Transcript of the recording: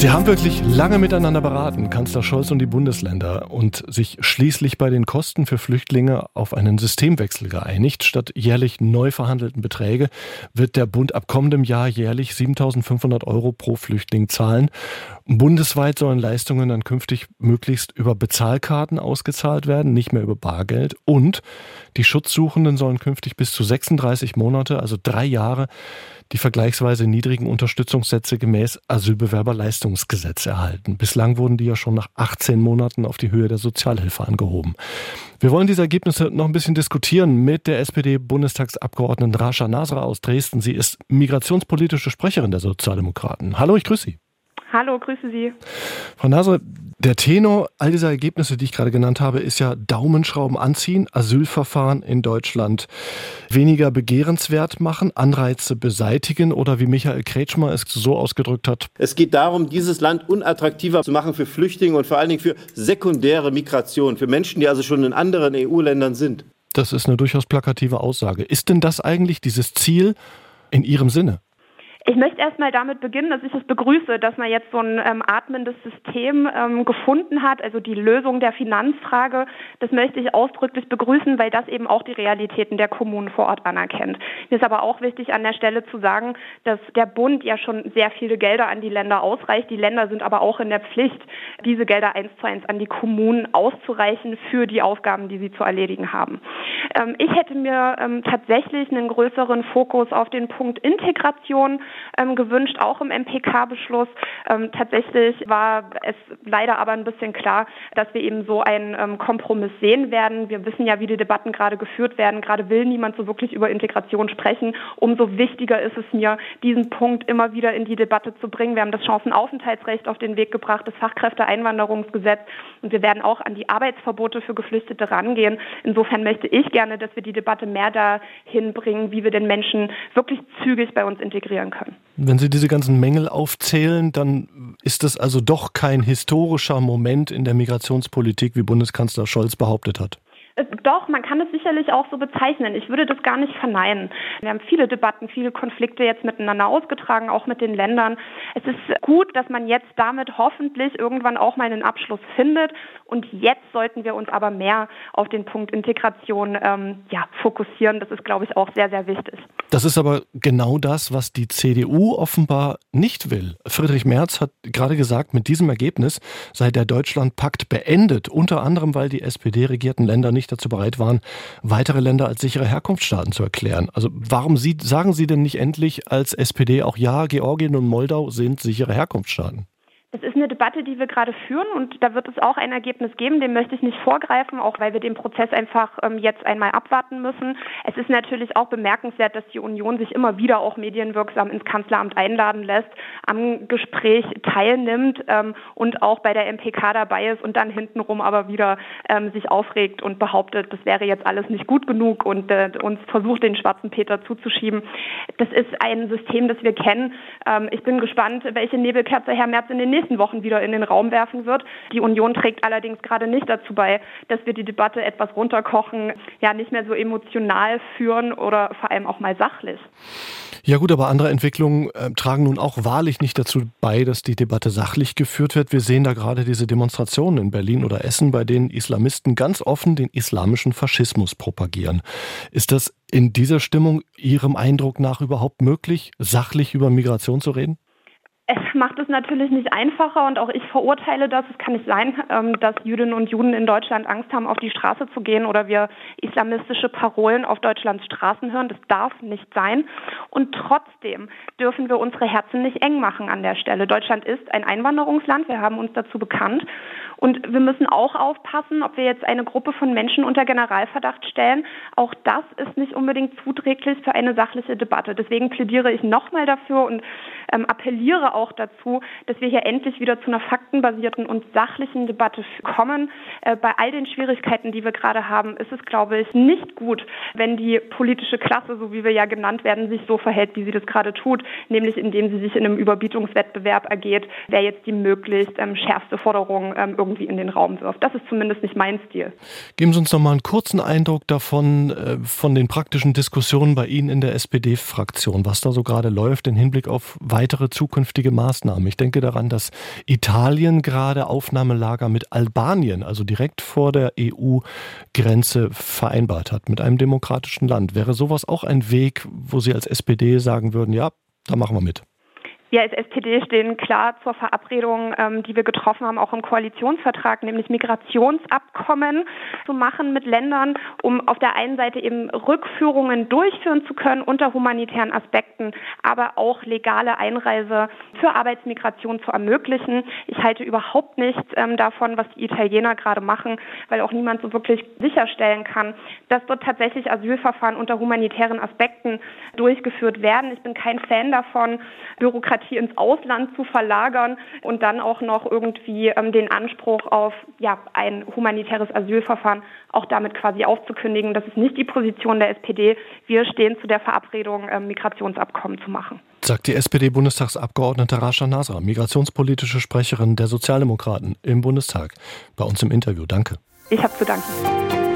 Sie haben wirklich lange miteinander beraten, Kanzler Scholz und die Bundesländer, und sich schließlich bei den Kosten für Flüchtlinge auf einen Systemwechsel geeinigt. Statt jährlich neu verhandelten Beträge wird der Bund ab kommendem Jahr jährlich 7.500 Euro pro Flüchtling zahlen. Bundesweit sollen Leistungen dann künftig möglichst über Bezahlkarten ausgezahlt werden, nicht mehr über Bargeld. Und die Schutzsuchenden sollen künftig bis zu 36 Monate, also drei Jahre, die vergleichsweise niedrigen Unterstützungssätze gemäß Asylbewerberleistungsgesetz erhalten. Bislang wurden die ja schon nach 18 Monaten auf die Höhe der Sozialhilfe angehoben. Wir wollen diese Ergebnisse noch ein bisschen diskutieren mit der SPD-Bundestagsabgeordneten Rasha Nasra aus Dresden. Sie ist migrationspolitische Sprecherin der Sozialdemokraten. Hallo, ich grüße Sie. Hallo, grüße Sie. Frau Nasre, der Tenor all dieser Ergebnisse, die ich gerade genannt habe, ist ja Daumenschrauben anziehen, Asylverfahren in Deutschland weniger begehrenswert machen, Anreize beseitigen oder wie Michael Kretschmer es so ausgedrückt hat. Es geht darum, dieses Land unattraktiver zu machen für Flüchtlinge und vor allen Dingen für sekundäre Migration, für Menschen, die also schon in anderen EU-Ländern sind. Das ist eine durchaus plakative Aussage. Ist denn das eigentlich dieses Ziel in Ihrem Sinne? Ich möchte erstmal damit beginnen, dass ich es begrüße, dass man jetzt so ein ähm, atmendes System ähm, gefunden hat, also die Lösung der Finanzfrage. Das möchte ich ausdrücklich begrüßen, weil das eben auch die Realitäten der Kommunen vor Ort anerkennt. Mir ist aber auch wichtig, an der Stelle zu sagen, dass der Bund ja schon sehr viele Gelder an die Länder ausreicht. Die Länder sind aber auch in der Pflicht, diese Gelder eins zu eins an die Kommunen auszureichen für die Aufgaben, die sie zu erledigen haben. Ähm, ich hätte mir ähm, tatsächlich einen größeren Fokus auf den Punkt Integration ähm, gewünscht, auch im MPK-Beschluss. Ähm, tatsächlich war es leider aber ein bisschen klar, dass wir eben so einen ähm, Kompromiss sehen werden. Wir wissen ja, wie die Debatten gerade geführt werden. Gerade will niemand so wirklich über Integration sprechen. Umso wichtiger ist es mir, diesen Punkt immer wieder in die Debatte zu bringen. Wir haben das Chancenaufenthaltsrecht auf den Weg gebracht, das Fachkräfteeinwanderungsgesetz und wir werden auch an die Arbeitsverbote für Geflüchtete rangehen. Insofern möchte ich gerne, dass wir die Debatte mehr dahin bringen, wie wir den Menschen wirklich zügig bei uns integrieren können können. Wenn Sie diese ganzen Mängel aufzählen, dann ist das also doch kein historischer Moment in der Migrationspolitik, wie Bundeskanzler Scholz behauptet hat. Äh, doch, man kann es sicherlich auch so bezeichnen. Ich würde das gar nicht verneinen. Wir haben viele Debatten, viele Konflikte jetzt miteinander ausgetragen, auch mit den Ländern. Es ist gut, dass man jetzt damit hoffentlich irgendwann auch mal einen Abschluss findet. Und jetzt sollten wir uns aber mehr auf den Punkt Integration ähm, ja, fokussieren. Das ist, glaube ich, auch sehr, sehr wichtig. Das ist aber genau das, was die CDU offenbar nicht will. Friedrich Merz hat gerade gesagt, mit diesem Ergebnis sei der Deutschlandpakt beendet, unter anderem, weil die SPD-regierten Länder nicht dazu bereit waren, weitere Länder als sichere Herkunftsstaaten zu erklären. Also warum Sie, sagen Sie denn nicht endlich als SPD auch ja, Georgien und Moldau sind sichere Herkunftsstaaten? Es ist eine Debatte, die wir gerade führen und da wird es auch ein Ergebnis geben, dem möchte ich nicht vorgreifen, auch weil wir den Prozess einfach ähm, jetzt einmal abwarten müssen. Es ist natürlich auch bemerkenswert, dass die Union sich immer wieder auch medienwirksam ins Kanzleramt einladen lässt, am Gespräch teilnimmt ähm, und auch bei der MPK dabei ist und dann hintenrum aber wieder ähm, sich aufregt und behauptet, das wäre jetzt alles nicht gut genug und äh, uns versucht, den schwarzen Peter zuzuschieben. Das ist ein System, das wir kennen. Ähm, ich bin gespannt, welche Nebelkerze Herr Merz in den nächsten Wochen wieder in den Raum werfen wird. Die Union trägt allerdings gerade nicht dazu bei, dass wir die Debatte etwas runterkochen, ja nicht mehr so emotional führen oder vor allem auch mal sachlich. Ja gut, aber andere Entwicklungen äh, tragen nun auch wahrlich nicht dazu bei, dass die Debatte sachlich geführt wird. Wir sehen da gerade diese Demonstrationen in Berlin oder Essen, bei denen Islamisten ganz offen den islamischen Faschismus propagieren. Ist das in dieser Stimmung Ihrem Eindruck nach überhaupt möglich, sachlich über Migration zu reden? Es macht es natürlich nicht einfacher und auch ich verurteile das. Es kann nicht sein, ähm, dass Jüdinnen und Juden in Deutschland Angst haben, auf die Straße zu gehen oder wir islamistische Parolen auf Deutschlands Straßen hören. Das darf nicht sein. Und trotzdem dürfen wir unsere Herzen nicht eng machen an der Stelle. Deutschland ist ein Einwanderungsland. Wir haben uns dazu bekannt. Und wir müssen auch aufpassen, ob wir jetzt eine Gruppe von Menschen unter Generalverdacht stellen. Auch das ist nicht unbedingt zuträglich für eine sachliche Debatte. Deswegen plädiere ich nochmal dafür und ähm, appelliere auch dazu, dass wir hier endlich wieder zu einer faktenbasierten und sachlichen Debatte kommen. Äh, bei all den Schwierigkeiten, die wir gerade haben, ist es, glaube ich, nicht gut, wenn die politische Klasse, so wie wir ja genannt werden, sich so verhält, wie sie das gerade tut, nämlich indem sie sich in einem Überbietungswettbewerb ergeht, wer jetzt die möglichst ähm, schärfste Forderung ähm, irgendwie in den Raum wirft. Das ist zumindest nicht mein Stil. Geben Sie uns noch mal einen kurzen Eindruck davon, äh, von den praktischen Diskussionen bei Ihnen in der SPD-Fraktion, was da so gerade läuft im Hinblick auf weitere zukünftige Maßnahmen. Ich denke daran, dass Italien gerade Aufnahmelager mit Albanien, also direkt vor der EU-Grenze, vereinbart hat, mit einem demokratischen Land. Wäre sowas auch ein Weg, wo Sie als SPD sagen würden, ja, da machen wir mit? Wir als SPD stehen klar zur Verabredung, ähm, die wir getroffen haben, auch im Koalitionsvertrag, nämlich Migrationsabkommen zu machen mit Ländern, um auf der einen Seite eben Rückführungen durchführen zu können unter humanitären Aspekten, aber auch legale Einreise für Arbeitsmigration zu ermöglichen. Ich halte überhaupt nichts ähm, davon, was die Italiener gerade machen, weil auch niemand so wirklich sicherstellen kann, dass dort tatsächlich Asylverfahren unter humanitären Aspekten durchgeführt werden. Ich bin kein Fan davon, Bürokratie Bürokratie ins Ausland zu verlagern und dann auch noch irgendwie ähm, den Anspruch auf ja, ein humanitäres Asylverfahren auch damit quasi aufzukündigen. Das ist nicht die Position der SPD. Wir stehen zu der Verabredung, ähm, Migrationsabkommen zu machen. Sagt die SPD-Bundestagsabgeordnete Rasha Nasra, migrationspolitische Sprecherin der Sozialdemokraten im Bundestag, bei uns im Interview. Danke. Ich habe zu danken.